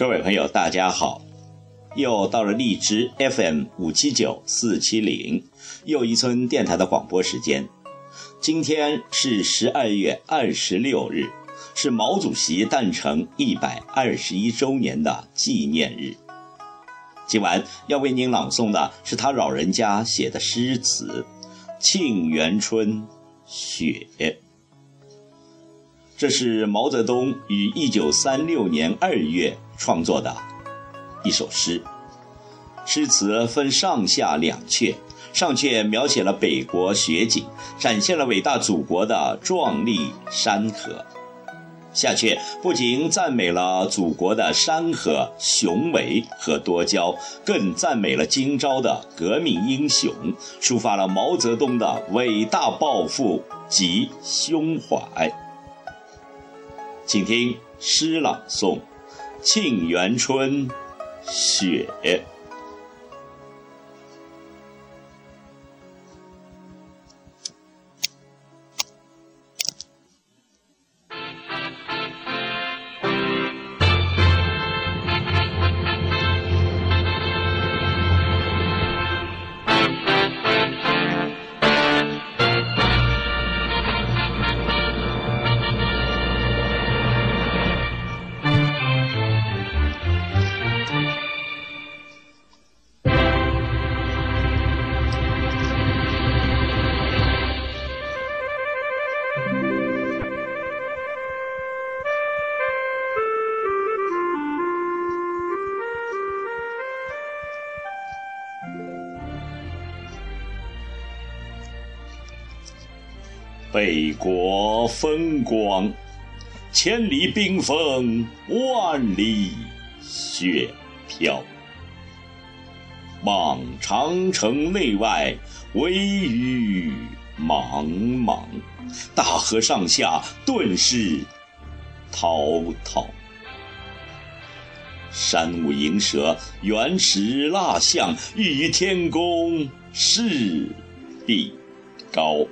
各位朋友，大家好！又到了荔枝 FM 五七九四七零又一村电台的广播时间。今天是十二月二十六日，是毛主席诞辰一百二十一周年的纪念日。今晚要为您朗诵的是他老人家写的诗词《沁园春·雪》。这是毛泽东于一九三六年二月创作的一首诗。诗词分上下两阙，上阙描写了北国雪景，展现了伟大祖国的壮丽山河；下阙不仅赞美了祖国的山河雄伟和多娇，更赞美了今朝的革命英雄，抒发了毛泽东的伟大抱负及胸怀。请听诗朗诵《沁园春·雪》。北国风光，千里冰封，万里雪飘。望长城内外，惟余莽莽。大河上下，顿失滔滔。山舞银蛇，原始蜡象，欲与天公试比高。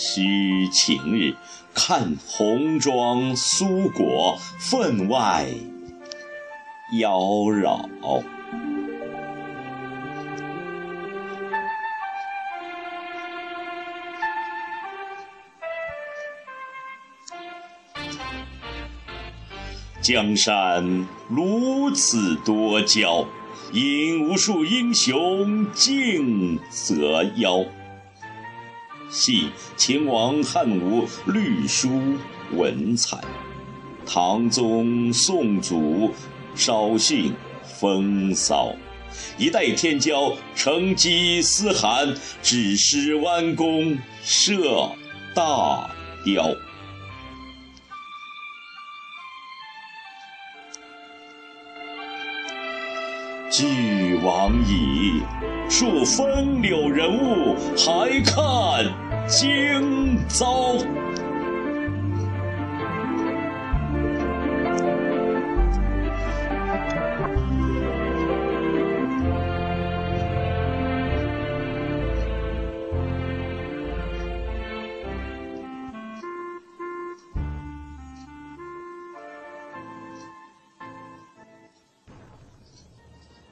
须晴日，看红装苏裹，分外妖娆。江山如此多娇，引无数英雄竞折腰。系秦王汉武略书文采，唐宗宋祖稍逊风骚，一代天骄成吉思汗，只识弯弓射大雕。俱往矣，数风流人物，还看今朝。